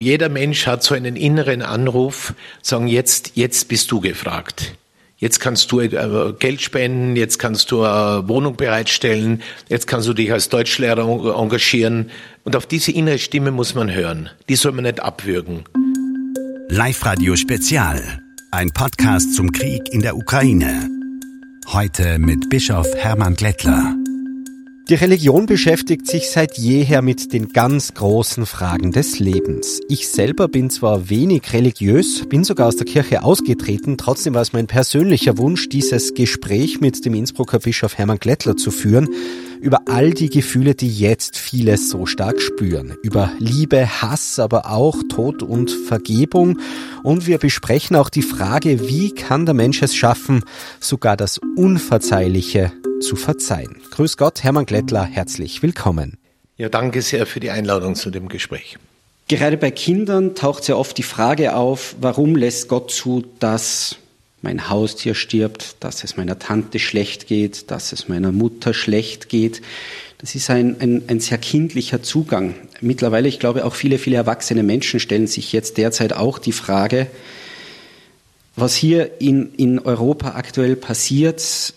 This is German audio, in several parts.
Jeder Mensch hat so einen inneren Anruf, sagen jetzt, jetzt bist du gefragt. Jetzt kannst du äh, Geld spenden, jetzt kannst du eine Wohnung bereitstellen, jetzt kannst du dich als Deutschlehrer engagieren. Und auf diese innere Stimme muss man hören. Die soll man nicht abwürgen. Live Radio Spezial. Ein Podcast zum Krieg in der Ukraine. Heute mit Bischof Hermann Glättler. Die Religion beschäftigt sich seit jeher mit den ganz großen Fragen des Lebens. Ich selber bin zwar wenig religiös, bin sogar aus der Kirche ausgetreten, trotzdem war es mein persönlicher Wunsch, dieses Gespräch mit dem Innsbrucker Bischof Hermann Glättler zu führen, über all die Gefühle, die jetzt viele so stark spüren. Über Liebe, Hass, aber auch Tod und Vergebung. Und wir besprechen auch die Frage, wie kann der Mensch es schaffen, sogar das Unverzeihliche zu verzeihen. Grüß Gott, Hermann Glättler, herzlich willkommen. Ja, danke sehr für die Einladung zu dem Gespräch. Gerade bei Kindern taucht sehr oft die Frage auf, warum lässt Gott zu, dass mein Haustier stirbt, dass es meiner Tante schlecht geht, dass es meiner Mutter schlecht geht. Das ist ein, ein, ein sehr kindlicher Zugang. Mittlerweile, ich glaube, auch viele, viele erwachsene Menschen stellen sich jetzt derzeit auch die Frage, was hier in, in Europa aktuell passiert,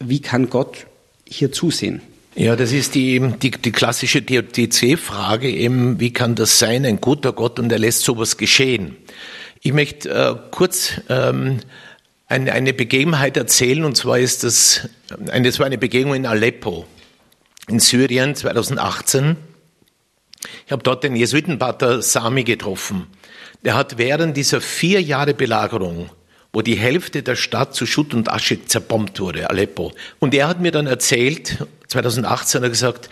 wie kann Gott hier zusehen? Ja, das ist die, die, die klassische Theodizee-Frage eben, wie kann das sein, ein guter Gott und er lässt sowas geschehen? Ich möchte äh, kurz ähm, eine, eine Begebenheit erzählen und zwar ist das, eine, das war eine Begegnung in Aleppo in Syrien 2018. Ich habe dort den Jesuitenpater Sami getroffen. Der hat während dieser vier Jahre Belagerung wo die Hälfte der Stadt zu Schutt und Asche zerbombt wurde, Aleppo. Und er hat mir dann erzählt, 2018 hat er gesagt,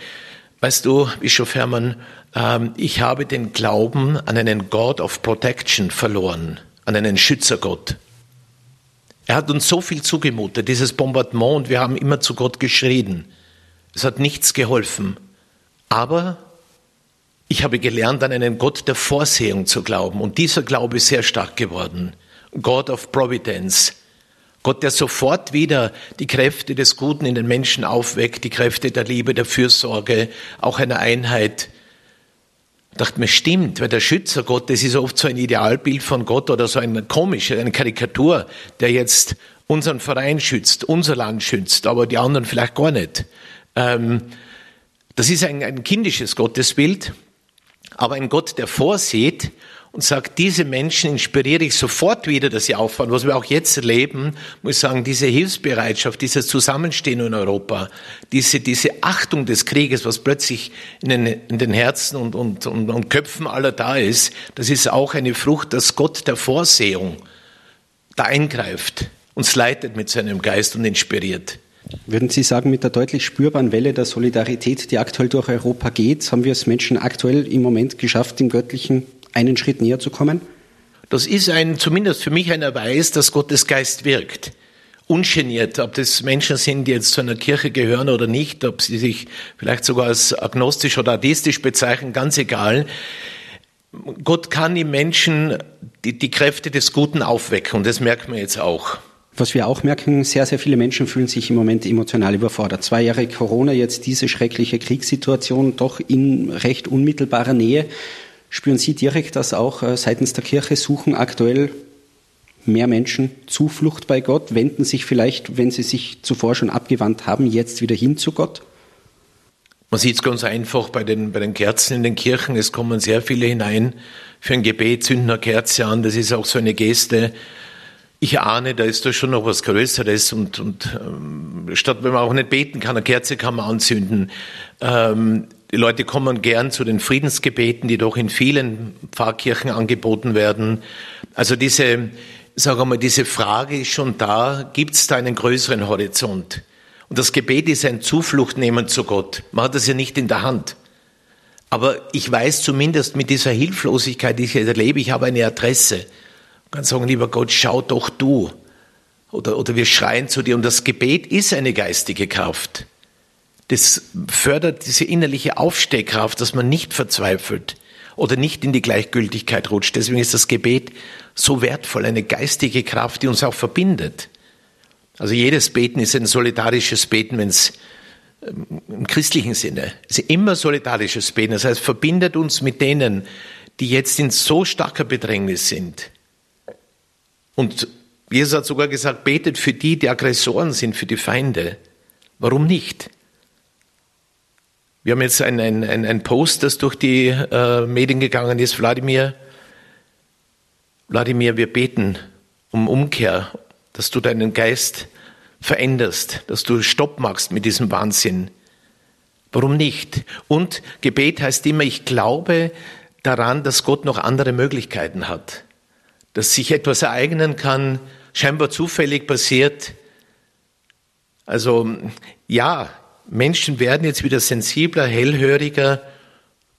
weißt du, Bischof Hermann, ähm, ich habe den Glauben an einen God of Protection verloren, an einen Schützergott. Er hat uns so viel zugemutet, dieses Bombardement, und wir haben immer zu Gott geschrien. Es hat nichts geholfen. Aber ich habe gelernt, an einen Gott der Vorsehung zu glauben. Und dieser Glaube ist sehr stark geworden. God of Providence. Gott, der sofort wieder die Kräfte des Guten in den Menschen aufweckt, die Kräfte der Liebe, der Fürsorge, auch einer Einheit. Ich dachte mir, stimmt, weil der Schützer Gott, das ist oft so ein Idealbild von Gott oder so ein komischer, eine Karikatur, der jetzt unseren Verein schützt, unser Land schützt, aber die anderen vielleicht gar nicht. Ähm, das ist ein, ein kindisches Gottesbild, aber ein Gott, der vorsieht und sagt, diese Menschen inspiriere ich sofort wieder, dass sie auffahren. Was wir auch jetzt erleben, muss ich sagen, diese Hilfsbereitschaft, dieses Zusammenstehen in Europa, diese, diese Achtung des Krieges, was plötzlich in den, in den Herzen und, und, und, und Köpfen aller da ist, das ist auch eine Frucht, dass Gott der Vorsehung da eingreift, uns leitet mit seinem Geist und inspiriert. Würden Sie sagen, mit der deutlich spürbaren Welle der Solidarität, die aktuell durch Europa geht, haben wir es Menschen aktuell im Moment geschafft, dem Göttlichen einen Schritt näher zu kommen? Das ist ein, zumindest für mich ein Erweis, dass Gottes Geist wirkt. Ungeniert, ob das Menschen sind, die jetzt zu einer Kirche gehören oder nicht, ob sie sich vielleicht sogar als agnostisch oder atheistisch bezeichnen, ganz egal. Gott kann im Menschen die, die Kräfte des Guten aufwecken und das merkt man jetzt auch. Was wir auch merken, sehr, sehr viele Menschen fühlen sich im Moment emotional überfordert. Zwei Jahre Corona, jetzt diese schreckliche Kriegssituation, doch in recht unmittelbarer Nähe. Spüren Sie direkt, dass auch äh, seitens der Kirche suchen aktuell mehr Menschen Zuflucht bei Gott, wenden sich vielleicht, wenn sie sich zuvor schon abgewandt haben, jetzt wieder hin zu Gott? Man sieht es ganz einfach bei den, bei den Kerzen in den Kirchen. Es kommen sehr viele hinein für ein Gebet, zünden eine Kerze an. Das ist auch so eine Geste. Ich ahne, da ist da schon noch was Größeres und, und ähm, statt wenn man auch nicht beten kann, eine Kerze kann man anzünden. Ähm, die Leute kommen gern zu den Friedensgebeten, die doch in vielen Pfarrkirchen angeboten werden. Also diese, sagen wir mal, diese Frage ist schon da, gibt es da einen größeren Horizont? Und das Gebet ist ein Zufluchtnehmen zu Gott. Man hat das ja nicht in der Hand. Aber ich weiß zumindest mit dieser Hilflosigkeit, die ich erlebe, ich habe eine Adresse. Ich kann sagen, lieber Gott, schau doch du. Oder, oder wir schreien zu dir. Und das Gebet ist eine geistige Kraft das fördert diese innerliche Aufstehkraft, dass man nicht verzweifelt oder nicht in die Gleichgültigkeit rutscht. Deswegen ist das Gebet so wertvoll, eine geistige Kraft, die uns auch verbindet. Also jedes Beten ist ein solidarisches Beten, wenn es ähm, im christlichen Sinne ist immer solidarisches Beten. Das heißt, verbindet uns mit denen, die jetzt in so starker Bedrängnis sind. Und Jesus hat sogar gesagt, betet für die, die Aggressoren sind, für die Feinde. Warum nicht? Wir haben jetzt ein, ein, ein, ein Post, das durch die äh, Medien gegangen ist. Wladimir, Wladimir, wir beten um Umkehr, dass du deinen Geist veränderst, dass du Stopp machst mit diesem Wahnsinn. Warum nicht? Und Gebet heißt immer, ich glaube daran, dass Gott noch andere Möglichkeiten hat, dass sich etwas ereignen kann, scheinbar zufällig passiert. Also ja, Menschen werden jetzt wieder sensibler, hellhöriger.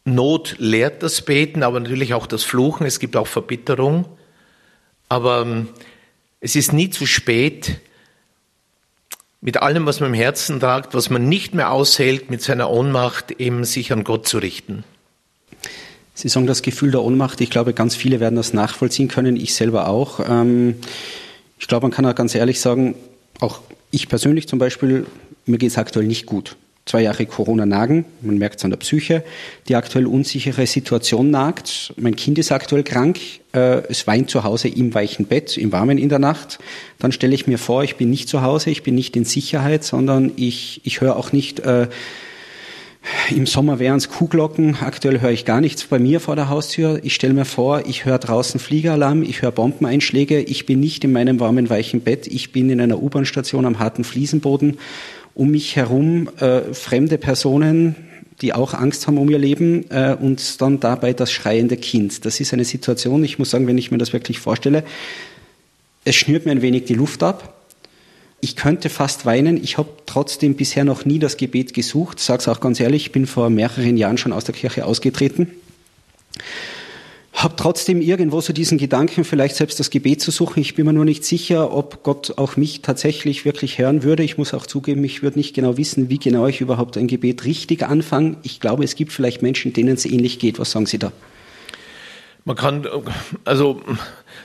Not lehrt das Beten, aber natürlich auch das Fluchen. Es gibt auch Verbitterung. Aber ähm, es ist nie zu spät, mit allem, was man im Herzen tragt, was man nicht mehr aushält, mit seiner Ohnmacht eben sich an Gott zu richten. Sie sagen das Gefühl der Ohnmacht. Ich glaube, ganz viele werden das nachvollziehen können. Ich selber auch. Ähm, ich glaube, man kann auch ganz ehrlich sagen, auch ich persönlich zum Beispiel, mir geht es aktuell nicht gut. Zwei Jahre Corona nagen, man merkt es an der Psyche. Die aktuell unsichere Situation nagt. Mein Kind ist aktuell krank. Äh, es weint zu Hause im weichen Bett, im Warmen in der Nacht. Dann stelle ich mir vor, ich bin nicht zu Hause, ich bin nicht in Sicherheit, sondern ich, ich höre auch nicht, äh, im Sommer wären es Kuhglocken. Aktuell höre ich gar nichts bei mir vor der Haustür. Ich stelle mir vor, ich höre draußen Fliegeralarm, ich höre Bombeneinschläge. Ich bin nicht in meinem warmen, weichen Bett. Ich bin in einer U-Bahn-Station am harten Fliesenboden. Um mich herum äh, fremde Personen, die auch Angst haben um ihr Leben äh, und dann dabei das schreiende Kind. Das ist eine Situation, ich muss sagen, wenn ich mir das wirklich vorstelle, es schnürt mir ein wenig die Luft ab. Ich könnte fast weinen. Ich habe trotzdem bisher noch nie das Gebet gesucht. Sage es auch ganz ehrlich, ich bin vor mehreren Jahren schon aus der Kirche ausgetreten. Habe trotzdem irgendwo so diesen Gedanken, vielleicht selbst das Gebet zu suchen. Ich bin mir nur nicht sicher, ob Gott auch mich tatsächlich wirklich hören würde. Ich muss auch zugeben, ich würde nicht genau wissen, wie genau ich überhaupt ein Gebet richtig anfange. Ich glaube, es gibt vielleicht Menschen, denen es ähnlich geht. Was sagen Sie da? Man kann, also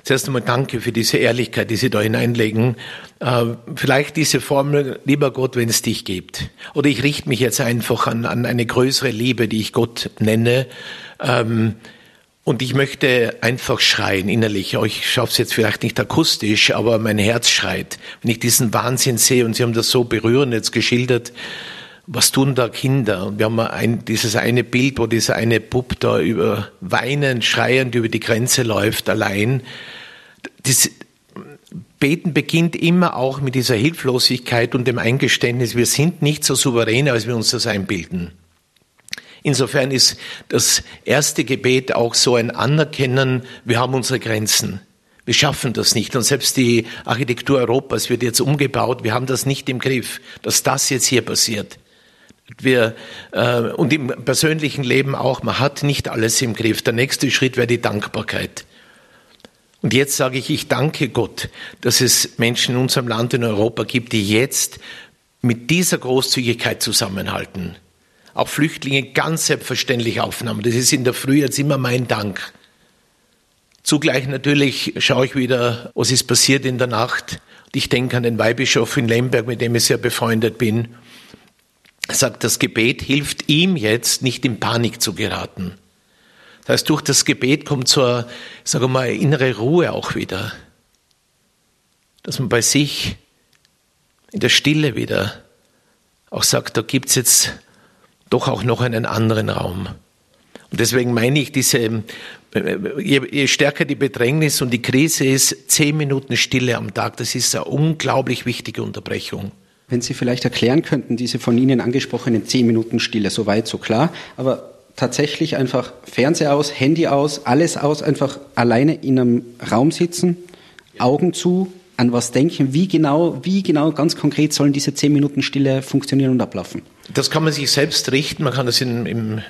zuerst einmal danke für diese Ehrlichkeit, die Sie da hineinlegen. Äh, vielleicht diese Formel, lieber Gott, wenn es dich gibt. Oder ich richte mich jetzt einfach an, an eine größere Liebe, die ich Gott nenne. Ähm, und ich möchte einfach schreien innerlich. Ich schaffe es jetzt vielleicht nicht akustisch, aber mein Herz schreit. Wenn ich diesen Wahnsinn sehe, und Sie haben das so berührend jetzt geschildert, was tun da Kinder? Und wir haben ein, dieses eine Bild, wo dieser eine Bub da über weinend, schreiend über die Grenze läuft, allein. Das Beten beginnt immer auch mit dieser Hilflosigkeit und dem Eingeständnis, wir sind nicht so souverän, als wir uns das einbilden. Insofern ist das erste Gebet auch so ein Anerkennen, wir haben unsere Grenzen. Wir schaffen das nicht. Und selbst die Architektur Europas wird jetzt umgebaut. Wir haben das nicht im Griff, dass das jetzt hier passiert. Wir, äh, und im persönlichen Leben auch, man hat nicht alles im Griff. Der nächste Schritt wäre die Dankbarkeit. Und jetzt sage ich, ich danke Gott, dass es Menschen in unserem Land in Europa gibt, die jetzt mit dieser Großzügigkeit zusammenhalten. Auch Flüchtlinge ganz selbstverständlich aufnahmen. Das ist in der Früh jetzt immer mein Dank. Zugleich natürlich schaue ich wieder, was ist passiert in der Nacht. Ich denke an den Weihbischof in Lemberg, mit dem ich sehr befreundet bin sagt, das Gebet hilft ihm jetzt, nicht in Panik zu geraten. Das heißt, durch das Gebet kommt so eine, sage mal, innere Ruhe auch wieder. Dass man bei sich in der Stille wieder auch sagt, da gibt's jetzt doch auch noch einen anderen Raum. Und deswegen meine ich, diese, je, je stärker die Bedrängnis und die Krise ist, zehn Minuten Stille am Tag, das ist eine unglaublich wichtige Unterbrechung. Wenn Sie vielleicht erklären könnten, diese von Ihnen angesprochenen zehn Minuten Stille, so weit, so klar, aber tatsächlich einfach Fernseher aus, Handy aus, alles aus, einfach alleine in einem Raum sitzen, Augen zu, an was denken, wie genau, wie genau ganz konkret sollen diese zehn Minuten Stille funktionieren und ablaufen? Das kann man sich selbst richten, man kann das in, im,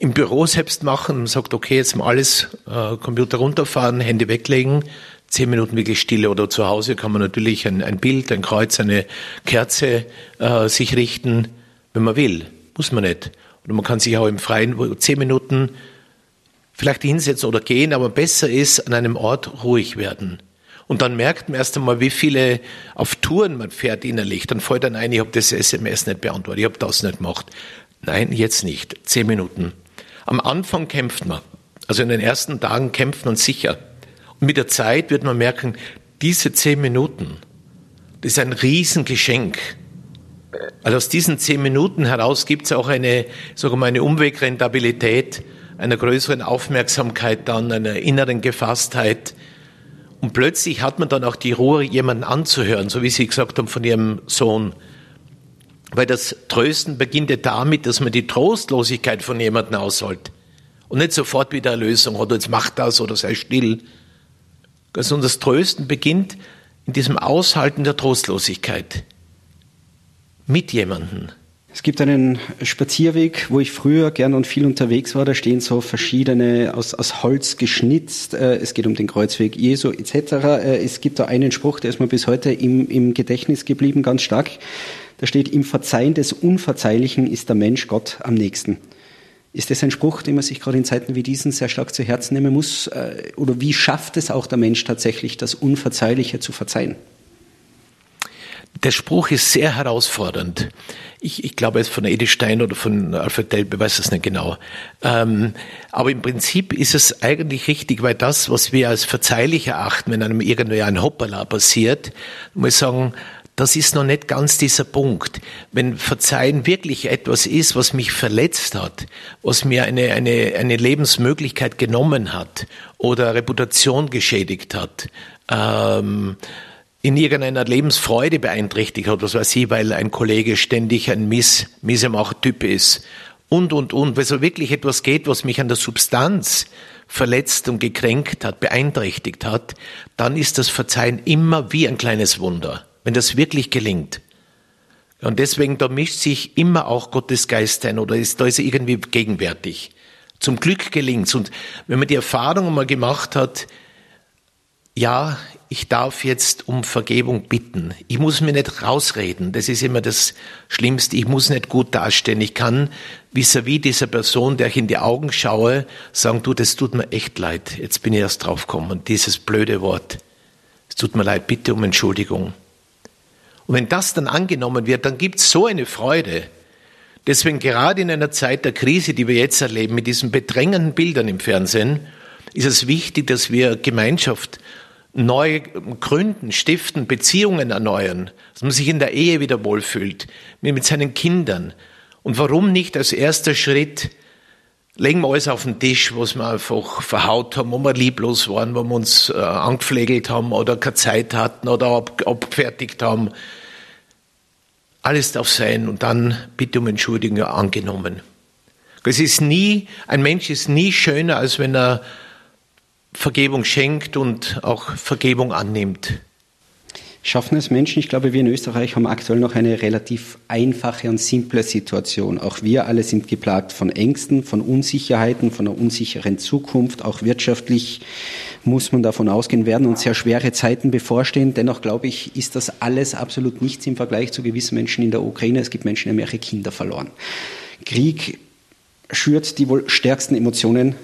im Büro selbst machen, man sagt, okay, jetzt mal alles, äh, Computer runterfahren, Handy weglegen, zehn Minuten wirklich Stille oder zu Hause kann man natürlich ein, ein Bild, ein Kreuz, eine Kerze äh, sich richten, wenn man will. Muss man nicht. Oder man kann sich auch im Freien zehn Minuten vielleicht hinsetzen oder gehen, aber besser ist, an einem Ort ruhig werden. Und dann merkt man erst einmal, wie viele auf Touren man fährt innerlich. Dann fällt dann ein, ich habe das SMS nicht beantwortet, ich habe das nicht gemacht. Nein, jetzt nicht. Zehn Minuten. Am Anfang kämpft man. Also in den ersten Tagen kämpft man sicher. Und mit der Zeit wird man merken, diese zehn Minuten, das ist ein Riesengeschenk. Also aus diesen zehn Minuten heraus gibt es auch eine, sagen wir mal, eine Umwegrentabilität, einer größeren Aufmerksamkeit dann, einer inneren Gefasstheit. Und plötzlich hat man dann auch die Ruhe, jemanden anzuhören, so wie Sie gesagt haben von Ihrem Sohn. Weil das Trösten beginnt ja damit, dass man die Trostlosigkeit von jemandem ausholt. Und nicht sofort wieder eine Lösung oder jetzt mach das oder sei still. Also das Trösten beginnt in diesem Aushalten der Trostlosigkeit. Mit jemandem. Es gibt einen Spazierweg, wo ich früher gern und viel unterwegs war. Da stehen so verschiedene aus, aus Holz geschnitzt. Äh, es geht um den Kreuzweg Jesu etc. Äh, es gibt da einen Spruch, der ist mir bis heute im, im Gedächtnis geblieben, ganz stark. Da steht, im Verzeihen des Unverzeihlichen ist der Mensch Gott am nächsten. Ist das ein Spruch, den man sich gerade in Zeiten wie diesen sehr stark zu Herzen nehmen muss? Äh, oder wie schafft es auch der Mensch tatsächlich, das Unverzeihliche zu verzeihen? Der Spruch ist sehr herausfordernd. Ich, ich glaube, es ist von Edith Stein oder von Alfred Delpe, weiß es nicht genau. Ähm, aber im Prinzip ist es eigentlich richtig, weil das, was wir als verzeihlich erachten, wenn einem irgendwie ein Hoppala passiert, muss ich sagen, das ist noch nicht ganz dieser Punkt. Wenn Verzeihen wirklich etwas ist, was mich verletzt hat, was mir eine, eine, eine Lebensmöglichkeit genommen hat oder Reputation geschädigt hat, ähm, in irgendeiner Lebensfreude beeinträchtigt hat, was weiß ich, weil ein Kollege ständig ein Miss, Missemacher-Typ ist und, und, und, weil so wirklich etwas geht, was mich an der Substanz verletzt und gekränkt hat, beeinträchtigt hat, dann ist das Verzeihen immer wie ein kleines Wunder wenn das wirklich gelingt. Und deswegen, da mischt sich immer auch Gottes Geist ein oder ist, da ist er irgendwie gegenwärtig. Zum Glück gelingt's. Und wenn man die Erfahrung mal gemacht hat, ja, ich darf jetzt um Vergebung bitten. Ich muss mir nicht rausreden. Das ist immer das Schlimmste. Ich muss nicht gut dastehen. Ich kann vis-à-vis -vis dieser Person, der ich in die Augen schaue, sagen, du, das tut mir echt leid. Jetzt bin ich erst draufgekommen. Und dieses blöde Wort. Es tut mir leid. Bitte um Entschuldigung. Und wenn das dann angenommen wird, dann gibt es so eine Freude. Deswegen gerade in einer Zeit der Krise, die wir jetzt erleben, mit diesen bedrängenden Bildern im Fernsehen, ist es wichtig, dass wir Gemeinschaft neu gründen, stiften, Beziehungen erneuern, dass man sich in der Ehe wieder wohlfühlt, mit seinen Kindern. Und warum nicht als erster Schritt legen wir alles auf den Tisch, was wir einfach verhaut haben, wo wir lieblos waren, wo wir uns äh, angepflegelt haben oder keine Zeit hatten oder ab, abgefertigt haben alles darf sein und dann bitte um Entschuldigung angenommen. Es ist nie, ein Mensch ist nie schöner, als wenn er Vergebung schenkt und auch Vergebung annimmt. Schaffen es Menschen? Ich glaube, wir in Österreich haben aktuell noch eine relativ einfache und simple Situation. Auch wir alle sind geplagt von Ängsten, von Unsicherheiten, von einer unsicheren Zukunft, auch wirtschaftlich muss man davon ausgehen, werden uns sehr schwere Zeiten bevorstehen. Dennoch glaube ich, ist das alles absolut nichts im Vergleich zu gewissen Menschen in der Ukraine. Es gibt Menschen, die haben ihre Kinder verloren. Krieg schürt die wohl stärksten Emotionen.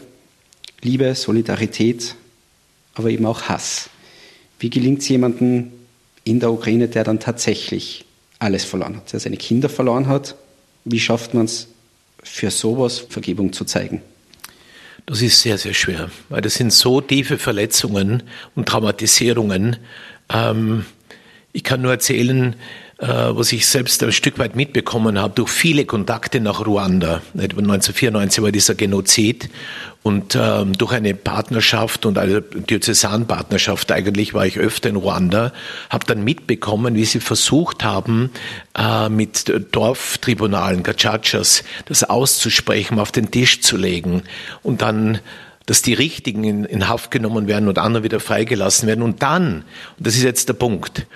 Liebe, Solidarität, aber eben auch Hass. Wie gelingt es jemandem in der Ukraine, der dann tatsächlich alles verloren hat, der seine Kinder verloren hat? Wie schafft man es, für sowas Vergebung zu zeigen? Das ist sehr, sehr schwer, weil das sind so tiefe Verletzungen und Traumatisierungen. Ähm, ich kann nur erzählen, äh, was ich selbst ein Stück weit mitbekommen habe, durch viele Kontakte nach Ruanda. 1994 war dieser Genozid und ähm, durch eine Partnerschaft und eine Diözesanpartnerschaft eigentlich war ich öfter in Ruanda, habe dann mitbekommen, wie sie versucht haben, äh, mit Dorftribunalen, Gachachas, das auszusprechen, auf den Tisch zu legen und dann dass die Richtigen in, in Haft genommen werden und andere wieder freigelassen werden. Und dann, und das ist jetzt der Punkt,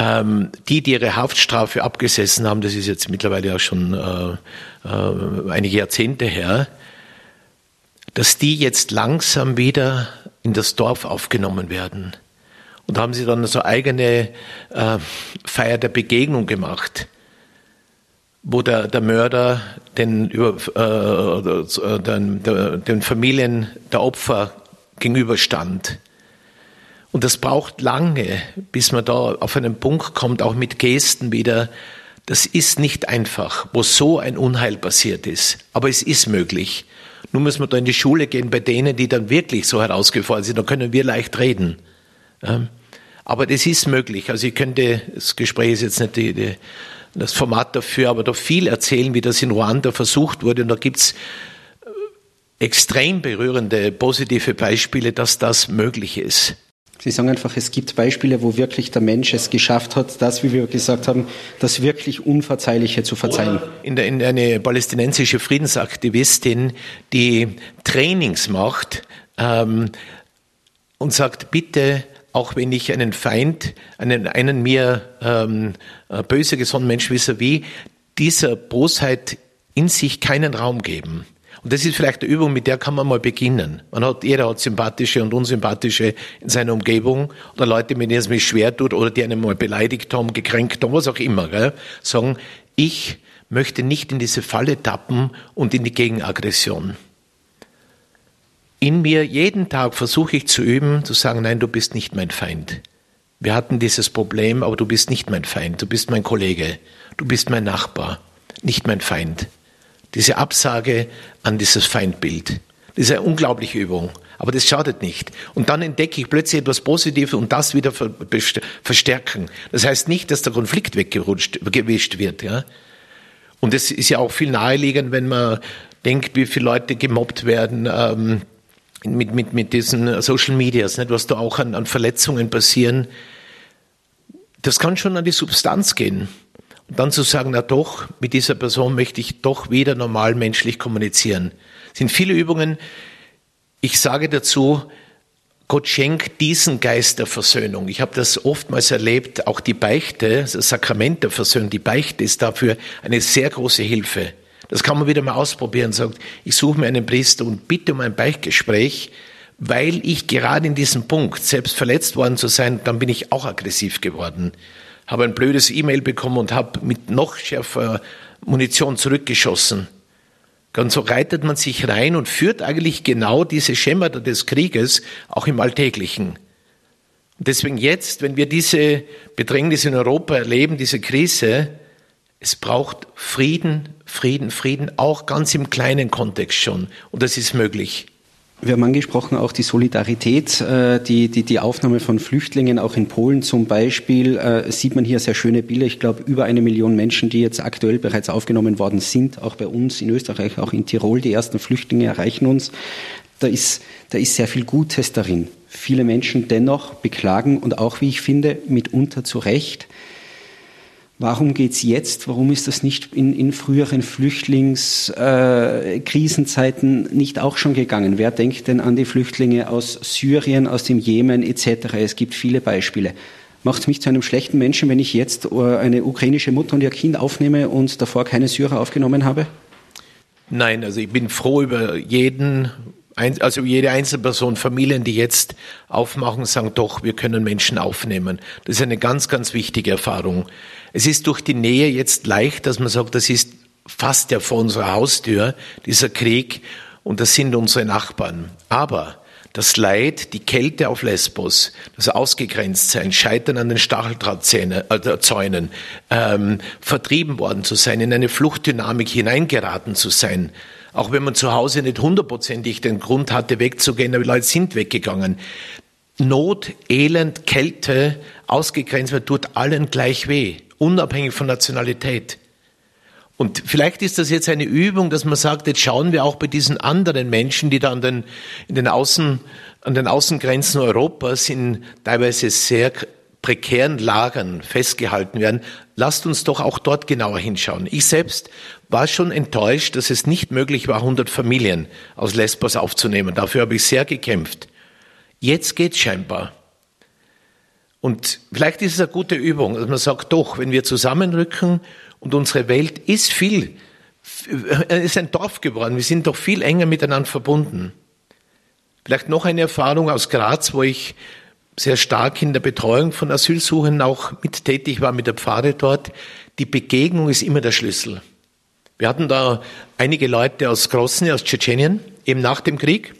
ähm, die, die ihre Haftstrafe abgesessen haben, das ist jetzt mittlerweile auch schon äh, äh, einige Jahrzehnte her, dass die jetzt langsam wieder in das Dorf aufgenommen werden. Und haben sie dann so eigene äh, Feier der Begegnung gemacht, wo der, der Mörder den, über, äh, den, den Familien der Opfer gegenüberstand. Und das braucht lange, bis man da auf einen Punkt kommt, auch mit Gesten wieder. Das ist nicht einfach, wo so ein Unheil passiert ist. Aber es ist möglich. Nun müssen wir da in die Schule gehen bei denen, die dann wirklich so herausgefallen sind. Da können wir leicht reden. Aber das ist möglich. Also ich könnte, das Gespräch ist jetzt nicht die, die, das Format dafür, aber da viel erzählen, wie das in Ruanda versucht wurde. Und da gibt's äh, extrem berührende, positive Beispiele, dass das möglich ist. Sie sagen einfach, es gibt Beispiele, wo wirklich der Mensch es geschafft hat, das, wie wir gesagt haben, das wirklich Unverzeihliche zu verzeihen. In, der, in eine palästinensische Friedensaktivistin, die Trainings macht ähm, und sagt, bitte, auch wenn ich einen Feind, einen, einen mir ähm, äh, böse gesonnenen Menschen vis-à-vis, dieser Bosheit in sich keinen Raum geben. Und das ist vielleicht eine Übung, mit der kann man mal beginnen. Man hat, jeder hat sympathische und unsympathische in seiner Umgebung oder Leute, mit denen es mich schwer tut oder die einen mal beleidigt haben, gekränkt haben, was auch immer. Gell? Sagen, ich möchte nicht in diese Falle tappen und in die Gegenaggression. In mir jeden Tag versuche ich zu üben, zu sagen, nein, du bist nicht mein Feind. Wir hatten dieses Problem, aber du bist nicht mein Feind, du bist mein Kollege, du bist mein Nachbar, nicht mein Feind. Diese Absage an dieses Feindbild. Das ist eine unglaubliche Übung. Aber das schadet nicht. Und dann entdecke ich plötzlich etwas Positives und das wieder verstärken. Das heißt nicht, dass der Konflikt weggerutscht, gewischt wird, ja. Und es ist ja auch viel naheliegend, wenn man denkt, wie viele Leute gemobbt werden, ähm, mit, mit, mit diesen Social Medias, nicht, was da auch an, an Verletzungen passieren. Das kann schon an die Substanz gehen dann zu sagen, na doch, mit dieser Person möchte ich doch wieder normal menschlich kommunizieren. Es sind viele Übungen. Ich sage dazu, Gott schenkt diesen Geist der Versöhnung. Ich habe das oftmals erlebt, auch die Beichte, das Sakrament der Versöhnung, die Beichte ist dafür eine sehr große Hilfe. Das kann man wieder mal ausprobieren. Sagt, ich suche mir einen Priester und bitte um ein Beichtgespräch, weil ich gerade in diesem Punkt, selbst verletzt worden zu sein, dann bin ich auch aggressiv geworden habe ein blödes E-Mail bekommen und habe mit noch schärfer Munition zurückgeschossen. Ganz so reitet man sich rein und führt eigentlich genau diese Schemata des Krieges auch im Alltäglichen. Und deswegen jetzt, wenn wir diese Bedrängnis in Europa erleben, diese Krise, es braucht Frieden, Frieden, Frieden, auch ganz im kleinen Kontext schon. Und das ist möglich. Wir haben angesprochen auch die Solidarität, äh, die, die, die Aufnahme von Flüchtlingen, auch in Polen zum Beispiel, äh, sieht man hier sehr schöne Bilder. Ich glaube, über eine Million Menschen, die jetzt aktuell bereits aufgenommen worden sind, auch bei uns in Österreich, auch in Tirol. Die ersten Flüchtlinge erreichen uns. Da ist, da ist sehr viel Gutes darin. Viele Menschen dennoch beklagen und auch, wie ich finde, mitunter zu Recht, Warum geht's jetzt? Warum ist das nicht in, in früheren Flüchtlingskrisenzeiten äh, nicht auch schon gegangen? Wer denkt denn an die Flüchtlinge aus Syrien, aus dem Jemen etc.? Es gibt viele Beispiele. Macht mich zu einem schlechten Menschen, wenn ich jetzt äh, eine ukrainische Mutter und ihr Kind aufnehme und davor keine Syrer aufgenommen habe? Nein, also ich bin froh über jeden also jede Einzelperson, Familien, die jetzt aufmachen, sagen doch, wir können Menschen aufnehmen. Das ist eine ganz, ganz wichtige Erfahrung. Es ist durch die Nähe jetzt leicht, dass man sagt, das ist fast ja vor unserer Haustür, dieser Krieg, und das sind unsere Nachbarn. Aber das Leid, die Kälte auf Lesbos, das Ausgegrenztsein, Scheitern an den Stacheldrahtzäunen, äh, ähm, vertrieben worden zu sein, in eine Fluchtdynamik hineingeraten zu sein, auch wenn man zu Hause nicht hundertprozentig den Grund hatte, wegzugehen, aber die Leute sind weggegangen. Not, Elend, Kälte, ausgegrenzt wird, tut allen gleich weh, unabhängig von Nationalität. Und vielleicht ist das jetzt eine Übung, dass man sagt, jetzt schauen wir auch bei diesen anderen Menschen, die da an den, in den Außen, an den Außengrenzen Europas in teilweise sehr prekären Lagern festgehalten werden, lasst uns doch auch dort genauer hinschauen. Ich selbst war schon enttäuscht, dass es nicht möglich war, 100 Familien aus Lesbos aufzunehmen. Dafür habe ich sehr gekämpft. Jetzt geht's scheinbar. Und vielleicht ist es eine gute Übung, dass man sagt, doch, wenn wir zusammenrücken und unsere Welt ist viel, ist ein Dorf geworden, wir sind doch viel enger miteinander verbunden. Vielleicht noch eine Erfahrung aus Graz, wo ich sehr stark in der Betreuung von Asylsuchenden auch mit tätig war mit der Pfade dort. Die Begegnung ist immer der Schlüssel. Wir hatten da einige Leute aus Grosny, aus Tschetschenien, eben nach dem Krieg.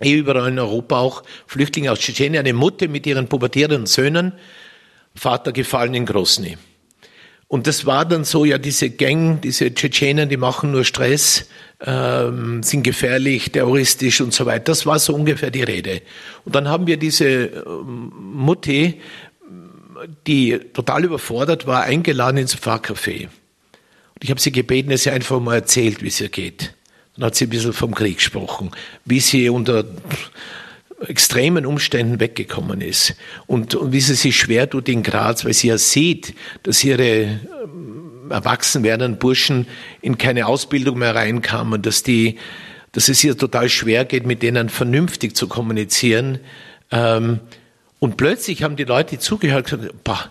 Eh überall in Europa auch Flüchtlinge aus Tschetschenien, eine Mutter mit ihren pubertierenden Söhnen, Vater gefallen in Grosny. Und das war dann so, ja, diese Gang, diese Tschetschenen, die machen nur Stress, ähm, sind gefährlich, terroristisch und so weiter. Das war so ungefähr die Rede. Und dann haben wir diese ähm, Mutti, die total überfordert war, eingeladen ins Pfarrcafé. Und ich habe sie gebeten, dass sie einfach mal erzählt, wie es ihr geht. Dann hat sie ein bisschen vom Krieg gesprochen, wie sie unter extremen Umständen weggekommen ist und, und wie sie sich schwer tut in Graz, weil sie ja sieht, dass ihre ähm, erwachsen werdenden Burschen in keine Ausbildung mehr reinkamen, dass die, dass es ihr total schwer geht, mit denen vernünftig zu kommunizieren. Ähm, und plötzlich haben die Leute zugehört und gesagt, boah,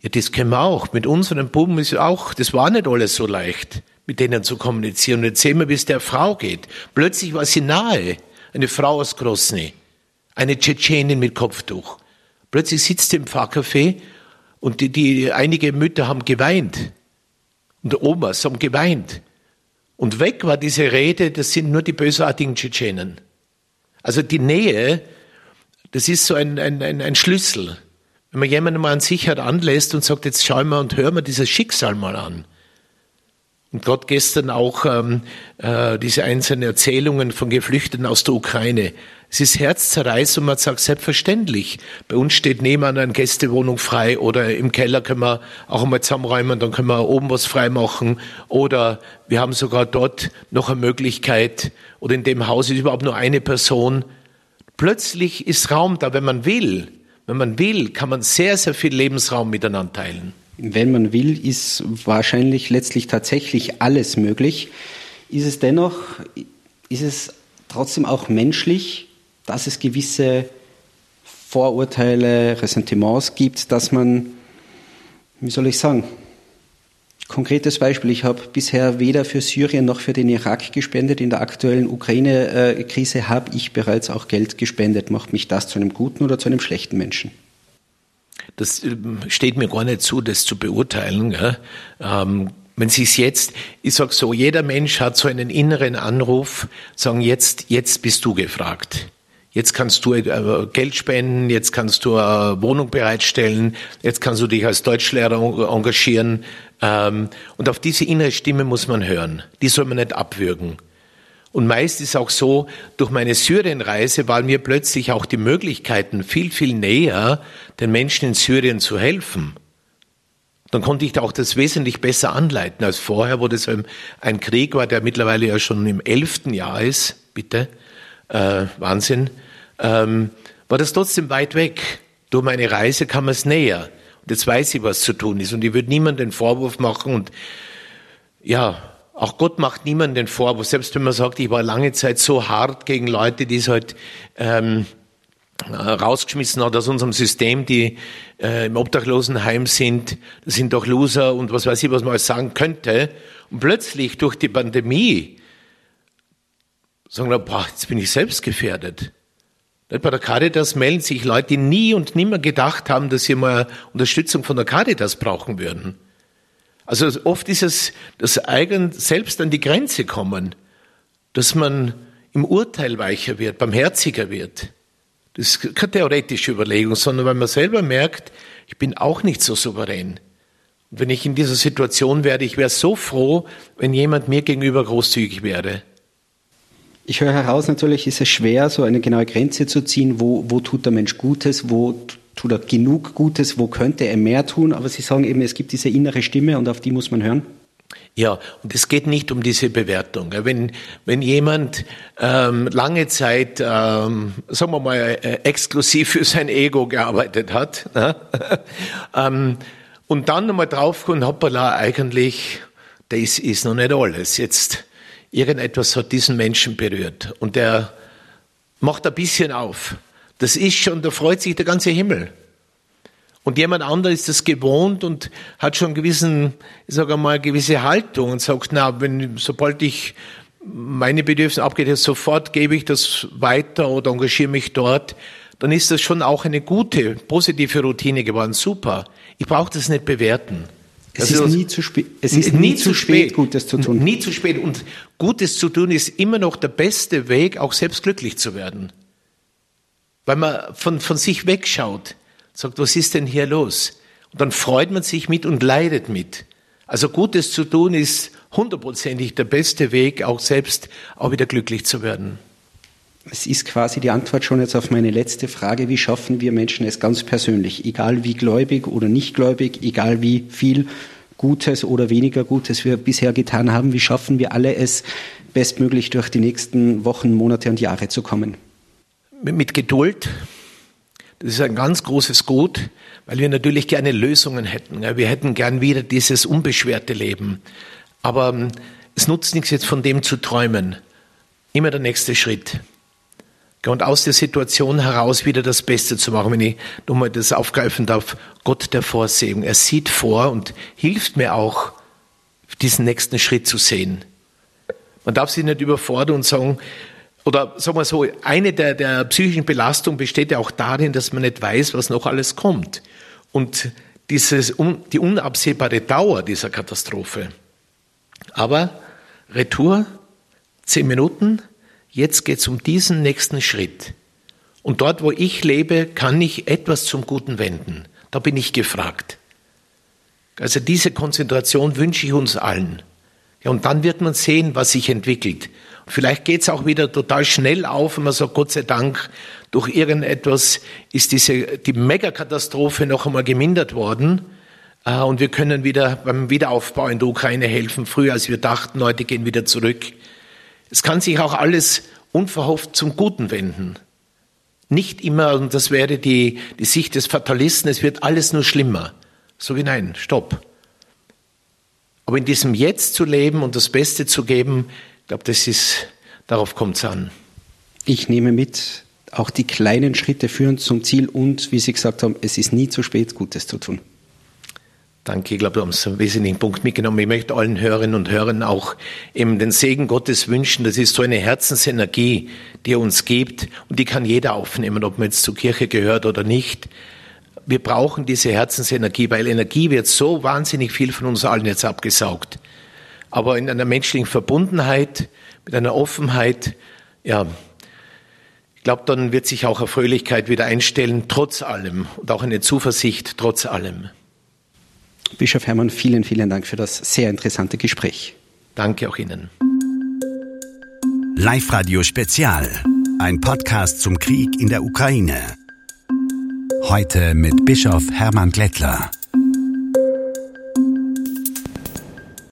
ja, das können wir auch. Mit unseren Buben ist auch, das war nicht alles so leicht, mit denen zu kommunizieren. Und jetzt sehen wir, wie es der Frau geht. Plötzlich war sie nahe, eine Frau aus Grosny eine Tschetschenin mit Kopftuch. Plötzlich sitzt sie im Pfarrcafé und die, die, einige Mütter haben geweint. Und Omas haben geweint. Und weg war diese Rede, das sind nur die bösartigen Tschetschenen. Also die Nähe, das ist so ein, ein, ein, ein Schlüssel. Wenn man jemanden mal an sich hat anlässt und sagt, jetzt schau mal und hör mal dieses Schicksal mal an. Und Gott gestern auch ähm, äh, diese einzelnen Erzählungen von Geflüchteten aus der Ukraine. Es ist herzzerreißend und man sagt selbstverständlich. Bei uns steht nebenan eine Gästewohnung frei oder im Keller können wir auch einmal zusammenräumen, dann können wir oben was frei machen oder wir haben sogar dort noch eine Möglichkeit oder in dem Haus ist überhaupt nur eine Person. Plötzlich ist Raum da, wenn man will. Wenn man will, kann man sehr, sehr viel Lebensraum miteinander teilen. Wenn man will, ist wahrscheinlich letztlich tatsächlich alles möglich. Ist es dennoch, ist es trotzdem auch menschlich, dass es gewisse Vorurteile, Ressentiments gibt, dass man, wie soll ich sagen, konkretes Beispiel, ich habe bisher weder für Syrien noch für den Irak gespendet. In der aktuellen Ukraine-Krise habe ich bereits auch Geld gespendet. Macht mich das zu einem guten oder zu einem schlechten Menschen? Das ähm, steht mir gar nicht zu, das zu beurteilen. Ähm, wenn Sie es jetzt, ich sag so, jeder Mensch hat so einen inneren Anruf, sagen jetzt, jetzt bist du gefragt. Jetzt kannst du äh, Geld spenden, jetzt kannst du eine Wohnung bereitstellen, jetzt kannst du dich als Deutschlehrer engagieren. Ähm, und auf diese innere Stimme muss man hören. Die soll man nicht abwürgen. Und meist ist auch so, durch meine Syrienreise waren mir plötzlich auch die Möglichkeiten viel, viel näher, den Menschen in Syrien zu helfen. Dann konnte ich auch das wesentlich besser anleiten als vorher, wo das ein Krieg war, der mittlerweile ja schon im elften Jahr ist. Bitte, äh, Wahnsinn. Ähm, war das trotzdem weit weg. Durch meine Reise kam es näher. Und jetzt weiß ich, was zu tun ist. Und ich würde niemandem den Vorwurf machen. Und ja, auch Gott macht niemandem den Vorwurf, selbst wenn man sagt, ich war lange Zeit so hart gegen Leute, die es halt ähm, rausgeschmissen hat aus unserem System, die äh, im Obdachlosenheim sind, das sind doch Loser und was weiß ich, was man alles sagen könnte. Und plötzlich durch die Pandemie sagen wir, boah, jetzt bin ich selbst gefährdet. Bei der Caritas melden sich Leute, die nie und nimmer gedacht haben, dass sie mal Unterstützung von der Caritas brauchen würden. Also oft ist es das eigen selbst an die Grenze kommen, dass man im Urteil weicher wird, barmherziger wird. Das ist keine theoretische Überlegung, sondern weil man selber merkt, ich bin auch nicht so souverän. Und wenn ich in dieser Situation wäre, ich wäre so froh, wenn jemand mir gegenüber großzügig wäre. Ich höre heraus, natürlich ist es schwer, so eine genaue Grenze zu ziehen, wo, wo tut der Mensch Gutes, wo tut er genug Gutes, wo könnte er mehr tun, aber Sie sagen eben, es gibt diese innere Stimme und auf die muss man hören. Ja, und es geht nicht um diese Bewertung. Wenn, wenn jemand ähm, lange Zeit, ähm, sagen wir mal, äh, exklusiv für sein Ego gearbeitet hat ne? ähm, und dann nochmal draufkommt, hoppala, eigentlich, das ist noch nicht alles. Jetzt, irgendetwas hat diesen Menschen berührt und der macht ein bisschen auf. Das ist schon, da freut sich der ganze Himmel. Und jemand anderes ist das gewohnt und hat schon gewissen, ich sage mal, gewisse Haltung und sagt, na, wenn, sobald ich meine Bedürfnisse abgeht, sofort gebe ich das weiter oder engagiere mich dort, dann ist das schon auch eine gute, positive Routine geworden. Super. Ich brauche das nicht bewerten. Es ist nie zu spät. Es ist nie, nie zu spät, spät, Gutes zu tun. Nie zu spät. Und Gutes zu tun ist immer noch der beste Weg, auch selbst glücklich zu werden. Weil man von, von sich wegschaut sagt, was ist denn hier los? Und dann freut man sich mit und leidet mit. Also Gutes zu tun ist hundertprozentig der beste Weg, auch selbst auch wieder glücklich zu werden. Es ist quasi die Antwort schon jetzt auf meine letzte Frage. Wie schaffen wir Menschen es ganz persönlich? Egal wie gläubig oder nicht gläubig, egal wie viel Gutes oder weniger Gutes wir bisher getan haben, wie schaffen wir alle es, bestmöglich durch die nächsten Wochen, Monate und Jahre zu kommen? Mit Geduld. Das ist ein ganz großes Gut, weil wir natürlich gerne Lösungen hätten. Wir hätten gern wieder dieses unbeschwerte Leben. Aber ähm, es nutzt nichts jetzt von dem zu träumen. Immer der nächste Schritt. Und aus der Situation heraus wieder das Beste zu machen, wenn ich nochmal das aufgreifen darf, Gott der Vorsehung. Er sieht vor und hilft mir auch, diesen nächsten Schritt zu sehen. Man darf sich nicht überfordern und sagen, oder sagen wir so, eine der, der psychischen Belastungen besteht ja auch darin, dass man nicht weiß, was noch alles kommt. Und dieses, die unabsehbare Dauer dieser Katastrophe. Aber Retour, zehn Minuten, Jetzt geht es um diesen nächsten Schritt. Und dort, wo ich lebe, kann ich etwas zum Guten wenden. Da bin ich gefragt. Also diese Konzentration wünsche ich uns allen. Ja, und dann wird man sehen, was sich entwickelt. Vielleicht geht es auch wieder total schnell auf, wenn man sagt, Gott sei Dank, durch irgendetwas ist diese, die Megakatastrophe noch einmal gemindert worden. Äh, und wir können wieder beim Wiederaufbau in der Ukraine helfen, früher als wir dachten, heute gehen wieder zurück. Es kann sich auch alles unverhofft zum Guten wenden. Nicht immer, und das wäre die, die Sicht des Fatalisten, es wird alles nur schlimmer. So wie nein, stopp. Aber in diesem Jetzt zu leben und das Beste zu geben, ich glaube, das ist, darauf kommt es an. Ich nehme mit, auch die kleinen Schritte führen zum Ziel und, wie Sie gesagt haben, es ist nie zu spät, Gutes zu tun. Danke, ich glaube, du hast einen wesentlichen Punkt mitgenommen. Ich möchte allen Hörerinnen und Hörern auch eben den Segen Gottes wünschen. Das ist so eine Herzensenergie, die er uns gibt und die kann jeder aufnehmen, ob man jetzt zur Kirche gehört oder nicht. Wir brauchen diese Herzensenergie, weil Energie wird so wahnsinnig viel von uns allen jetzt abgesaugt. Aber in einer menschlichen Verbundenheit, mit einer Offenheit, ja, ich glaube, dann wird sich auch eine Fröhlichkeit wieder einstellen, trotz allem und auch eine Zuversicht trotz allem. Bischof Hermann, vielen, vielen Dank für das sehr interessante Gespräch. Danke auch Ihnen. Live Radio Spezial, ein Podcast zum Krieg in der Ukraine. Heute mit Bischof Hermann Glättler.